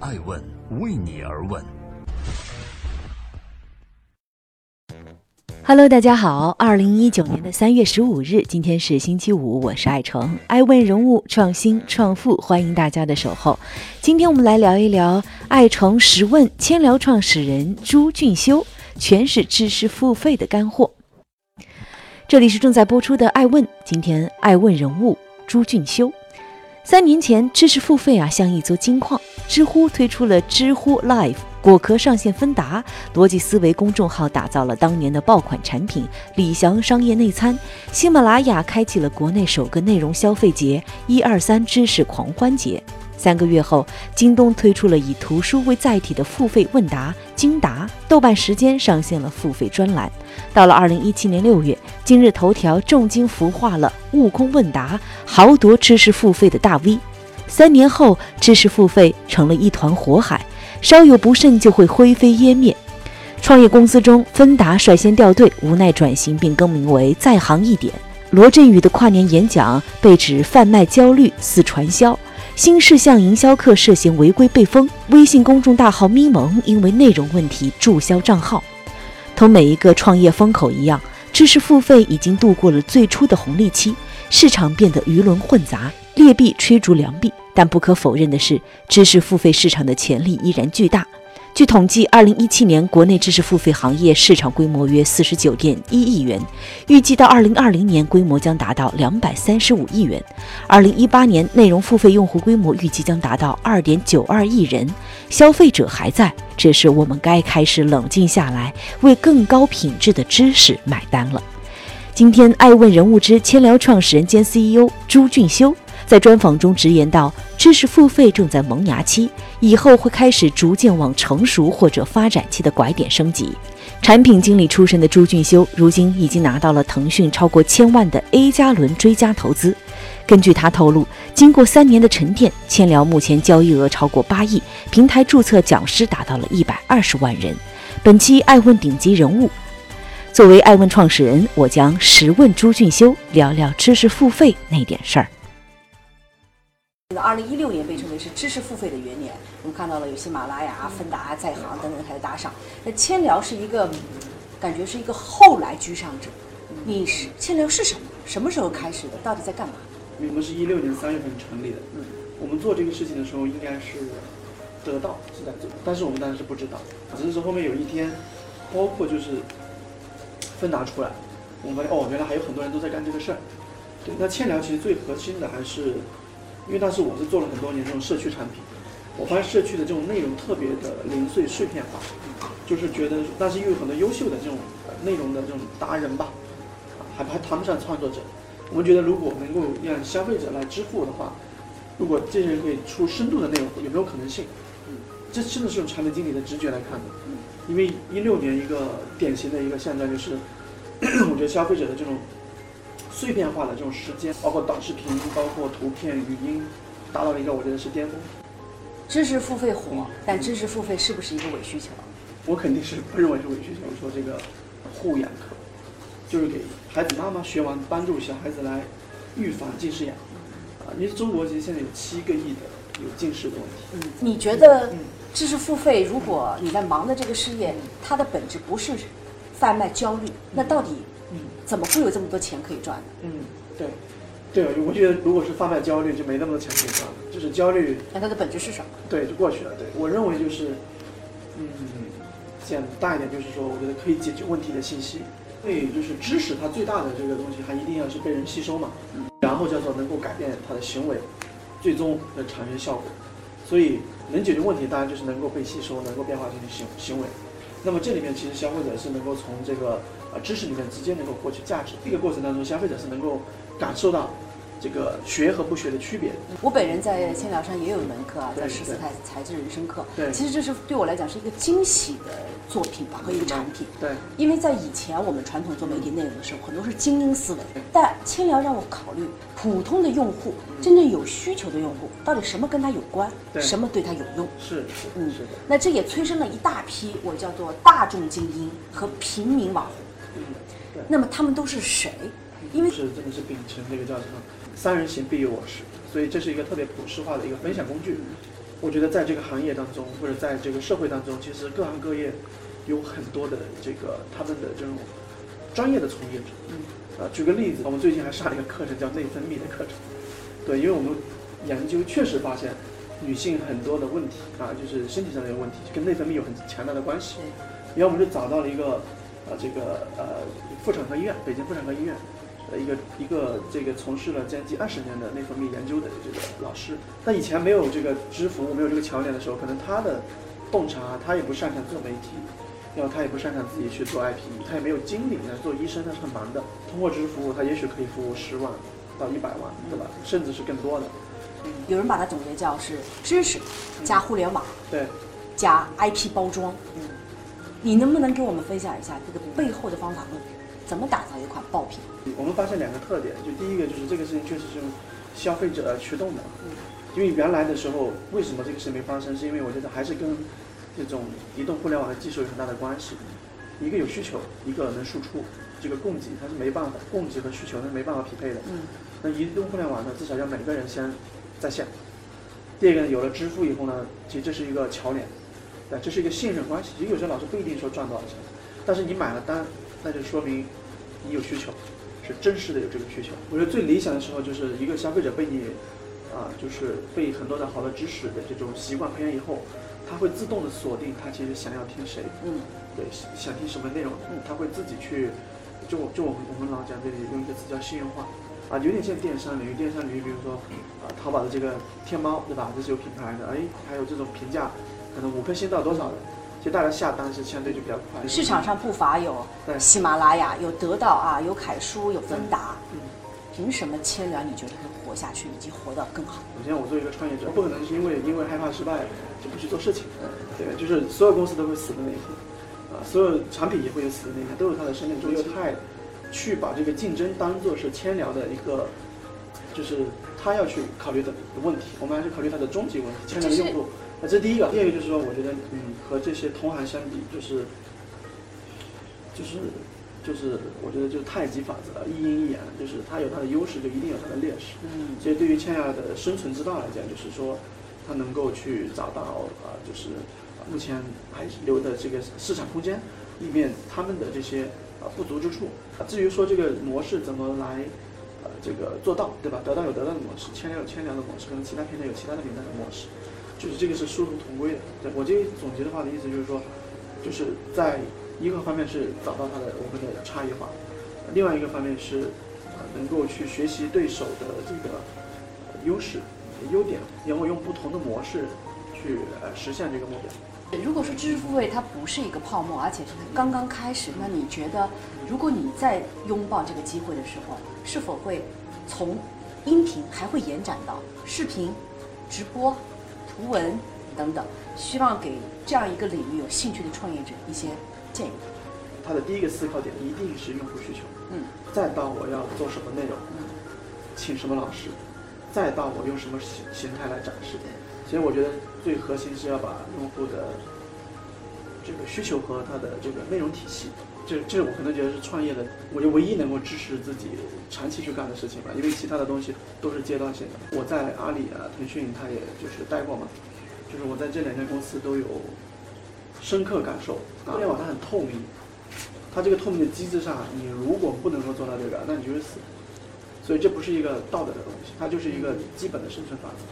爱问为你而问。Hello，大家好，二零一九年的三月十五日，今天是星期五，我是爱成，爱问人物创新创富，欢迎大家的守候。今天我们来聊一聊爱成十问千聊创始人朱俊修，全是知识付费的干货。这里是正在播出的爱问，今天爱问人物朱俊修。三年前，知识付费啊像一座金矿，知乎推出了知乎 Live。果壳上线芬达，逻辑思维公众号打造了当年的爆款产品李翔商业内参，喜马拉雅开启了国内首个内容消费节“一二三知识狂欢节”。三个月后，京东推出了以图书为载体的付费问答“金达”，豆瓣时间上线了付费专栏。到了二零一七年六月，今日头条重金孵化了“悟空问答”，豪夺知识付费的大 V。三年后，知识付费成了一团火海。稍有不慎就会灰飞烟灭。创业公司中，芬达率先掉队，无奈转型并更名为在行一点。罗振宇的跨年演讲被指贩卖焦虑似传销，新事项营销课涉嫌违规被封。微信公众大号咪蒙因为内容问题注销账号。同每一个创业风口一样，知识付费已经度过了最初的红利期，市场变得鱼龙混杂，劣币驱逐良币。但不可否认的是，知识付费市场的潜力依然巨大。据统计，二零一七年国内知识付费行业市场规模约四十九点一亿元，预计到二零二零年规模将达到两百三十五亿元。二零一八年内容付费用户规模预计将达到二点九二亿人，消费者还在，只是我们该开始冷静下来，为更高品质的知识买单了。今天，爱问人物之千聊创始人兼 CEO 朱俊修。在专访中直言道：“知识付费正在萌芽期，以后会开始逐渐往成熟或者发展期的拐点升级。”产品经理出身的朱俊修，如今已经拿到了腾讯超过千万的 A 加轮追加投资。根据他透露，经过三年的沉淀，千聊目前交易额超过八亿，平台注册讲师达到了一百二十万人。本期爱问顶级人物，作为爱问创始人，我将实问朱俊修，聊聊知识付费那点事儿。二零一六年被称为是知识付费的元年，我们看到了有喜马拉雅、芬达、在行等等开始打赏。那千聊是一个，感觉是一个后来居上者。你是千聊是什么？什么时候开始的？到底在干嘛？我们是一六年三月份成立的。嗯，我们做这个事情的时候，应该是得到是在做，但是我们当时是不知道。只是说后面有一天，包括就是芬达出来，我们发现哦，原来还有很多人都在干这个事儿。对，那千聊其实最核心的还是。因为当时我是做了很多年这种社区产品，我发现社区的这种内容特别的零碎碎片化，就是觉得，但是又有很多优秀的这种内容的这种达人吧，还还谈不上创作者。我们觉得如果能够让消费者来支付的话，如果这些人可以出深度的内容，有没有可能性？嗯，这真的是用产品经理的直觉来看的。嗯，因为一六年一个典型的一个现象就是，我觉得消费者的这种。碎片化的这种时间，包括短视频，包括图片、语音，达到了一个我觉得是巅峰。知识付费火，但知识付费是不是一个伪需求？我肯定是不认为是伪需求。说这个护眼课，就是给孩子妈妈学完，帮助小孩子来预防近视眼。啊，因为中国其实现在有七个亿的有近视的问题。嗯，你觉得知识付费，如果你在忙的这个事业，它的本质不是贩卖焦虑，那到底？嗯，怎么会有这么多钱可以赚呢？嗯，对，对，我觉得如果是贩卖焦虑，就没那么多钱可以赚了。就是焦虑，那它的本质是什么？对，就过去了。对我认为就是，嗯，简单一点就是说，我觉得可以解决问题的信息。所以就是知识，它最大的这个东西，它一定要是被人吸收嘛。嗯。然后叫做能够改变他的行为，最终的产生效果。所以能解决问题，当然就是能够被吸收，能够变化成行行为。那么这里面其实消费者是能够从这个。呃，知识里面直接能够获取价值，这个过程当中，消费者是能够感受到这个学和不学的区别。我本人在千聊上也有一门课啊，叫十四才才智人生课。对，其实这是对我来讲是一个惊喜的作品吧，和一个产品。对，因为在以前我们传统做媒体内容的时候，很多是精英思维，但千聊让我考虑普通的用户，真正有需求的用户，到底什么跟他有关，什么对他有用？是，嗯，是的。那这也催生了一大批我叫做大众精英和平民网红。那么他们都是谁？因为是真的是秉承这个叫什么“三人行必有我师”，所以这是一个特别普世化的一个分享工具。我觉得在这个行业当中，或者在这个社会当中，其实各行各业有很多的这个他们的这种专业的从业者。嗯。啊，举个例子，我们最近还上了一个课程，叫内分泌的课程。对，因为我们研究确实发现，女性很多的问题啊，就是身体上的问题，跟内分泌有很强大的关系。然后我们就找到了一个，呃，这个呃妇产科医院，北京妇产科医院。呃，一个一个这个从事了将近二十年的内分泌研究的这个老师，那以前没有这个知服务，没有这个桥梁的时候，可能他的洞察，他也不擅长做媒体，然后他也不擅长自己去做 IP，他也没有精力。那做医生他是很忙的，通过知识服务，他也许可以服务十万到一百万，对吧？甚至是更多的。有人把它总结叫是知识加互联网，对，加 IP 包装。嗯，你能不能给我们分享一下这个背后的方法论？怎么打造一款爆品？我们发现两个特点，就第一个就是这个事情确实是用消费者驱动的，嗯，因为原来的时候为什么这个事没发生，是因为我觉得还是跟这种移动互联网的技术有很大的关系，一个有需求，一个能输出，这个供给它是没办法，供给和需求它是没办法匹配的，嗯，那移动互联网呢，至少要每个人先在线，第二个呢，有了支付以后呢，其实这是一个桥梁，对，这是一个信任关系，其实有些老师不一定说赚多少钱，但是你买了单。那就说明你有需求，是真实的有这个需求。我觉得最理想的时候就是一个消费者被你，啊，就是被很多的好的知识的这种习惯培养以后，他会自动的锁定他其实想要听谁，嗯，对，想听什么内容，嗯，他会自己去，就就我们我们老讲这里用一个词叫信用化，啊，有点像电商领域，电商领域比如说啊，淘宝的这个天猫，对吧？这是有品牌的，哎，还有这种评价，可能五颗星到多少的。其实大家下单是相对就比较快。市场上不乏有喜马拉雅、有得到啊、有凯叔、有芬达。嗯。凭什么千聊你觉得会活下去，以及活得更好？首先，我作为一个创业者，不可能是因为因为害怕失败就不去做事情。嗯。对，就是所有公司都会死的那一天，啊，所有产品也会有死的那一天，都有它的生命周期。太去把这个竞争当做是千聊的一个，就是他要去考虑的问题。我们还是考虑它的终极问题，千聊的用户。那这第一个，第二个就是说，我觉得，嗯，和这些同行相比，就是，就是，就是，我觉得就是太极法则，一阴一阳，就是它有它的优势，就一定有它的劣势。嗯。所以对于千亚的生存之道来讲，就是说，它能够去找到啊，就是目前还留的这个市场空间里面，他们的这些啊不足之处。至于说这个模式怎么来，呃，这个做到，对吧？得到有得到的模式，千聊有千聊的模式，可能其他平台有其他的平台的模式。就是这个是殊途同归的。我这总结的话的意思就是说，就是在一个方面是找到它的我们的差异化，另外一个方面是呃能够去学习对手的这个优势、优点，然后用不同的模式去呃实现这个目标。如果说知识付费它不是一个泡沫，而且是刚刚开始，那你觉得如果你在拥抱这个机会的时候，是否会从音频还会延展到视频、直播？图文等等，希望给这样一个领域有兴趣的创业者一些建议。他的第一个思考点一定是用户需求，嗯，再到我要做什么内容，嗯，请什么老师，再到我用什么形形态来展示。其实我觉得最核心是要把用户的这个需求和他的这个内容体系。这这我可能觉得是创业的，我就唯一能够支持自己长期去干的事情吧，因为其他的东西都是阶段性的。我在阿里啊、腾讯，他也就是待过嘛，就是我在这两家公司都有深刻感受。互联网它很透明，它这个透明的机制上，你如果不能够做到这个，那你就是死。所以这不是一个道德的东西，它就是一个基本的生存法则。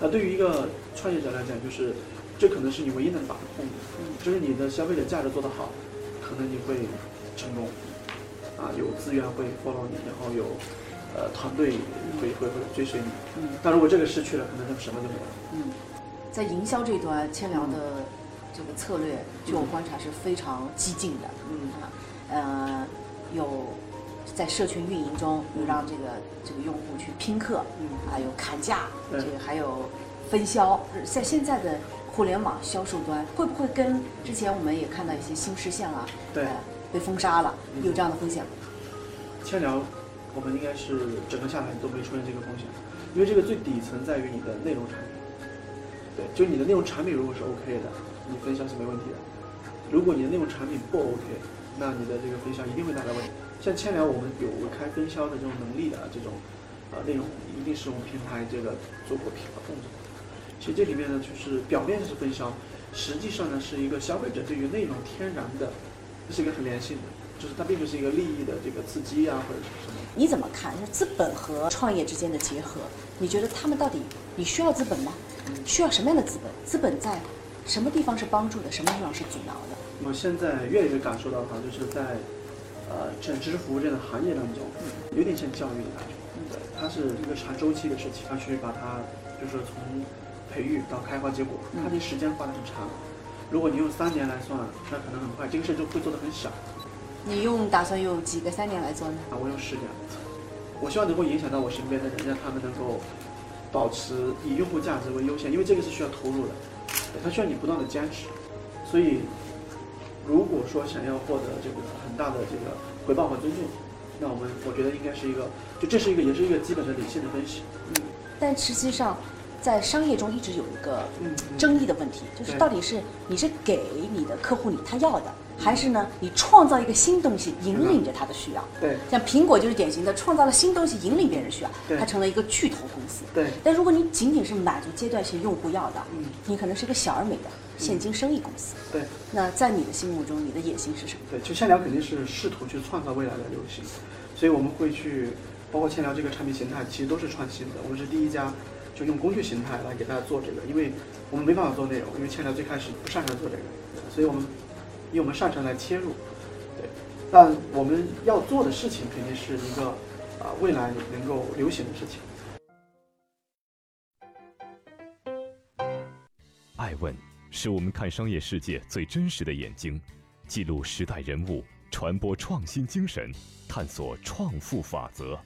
那对于一个创业者来讲，就是这可能是你唯一能把控的，就是你的消费者价值做得好。可能你会成功，啊，有资源会 follow 你，然后有呃团队会会会追随你。嗯。但如果这个失去了，可能就什么都没有。嗯，在营销这端，千聊的这个策略，据我观察是非常激进的。嗯啊，呃，有在社群运营中有让这个这个用户去拼客，嗯，还有砍价，这个还有分销，在现在的。互联网销售端会不会跟之前我们也看到一些新事项啊，对，被封杀了，有这样的风险吗？千聊，我们应该是整个下来都没出现这个风险，因为这个最底层在于你的内容产品，对，就你的内容产品如果是 OK 的，你分销是没问题的。如果你的内容产品不 OK，那你的这个分销一定会带来问题。像千聊，我们有开分销的这种能力的这种，呃，内容一定是我们平台这个做过品的动作。其实这里面呢，就是表面是分销，实际上呢是一个消费者对于内容天然的，这是一个很良性的，就是它并不是一个利益的这个刺激啊或者是什么。你怎么看？就是资本和创业之间的结合，你觉得他们到底你需要资本吗？需要什么样的资本？资本在什么地方是帮助的，什么地方是阻挠的？我现在越来越感受到哈，就是在呃整知识服务这样的行业当中，有点像教育的感觉。对，它是一个长周期的事情，要去把它就是从培育到开花结果，它的时间花的很长。如果你用三年来算，那可能很快，这个事就会做得很小。你用打算用几个三年来做呢？啊，我用十年。我希望能够影响到我身边的人，让他们能够保持以用户价值为优先，因为这个是需要投入的，它需要你不断的坚持。所以，如果说想要获得这个很大的这个回报和尊重，那我们我觉得应该是一个，就这是一个也是一个基本的理性的分析。嗯，但实际上，在商业中一直有一个嗯争议的问题，就是到底是你是给你的客户你他要的，还是呢你创造一个新东西引领着他的需要？对像苹果就是典型的创造了新东西引领别人需要，对它成了一个巨头公司。对但如果你仅仅是满足阶段性用户要的，嗯你可能是一个小而美的现金生意公司。对那在你的心目中，你的野心是什么？对，就千聊肯定是试图去创造未来的流行，所以我们会去，包括千聊这个产品形态，其实都是创新的。我们是第一家就用工具形态来给大家做这个，因为我们没办法做内容，因为千聊最开始不擅长做这个，所以我们以我们擅长来切入。对，但我们要做的事情肯定是一个啊、未来能够流行的事情。爱问是我们看商业世界最真实的眼睛，记录时代人物，传播创新精神，探索创富法则。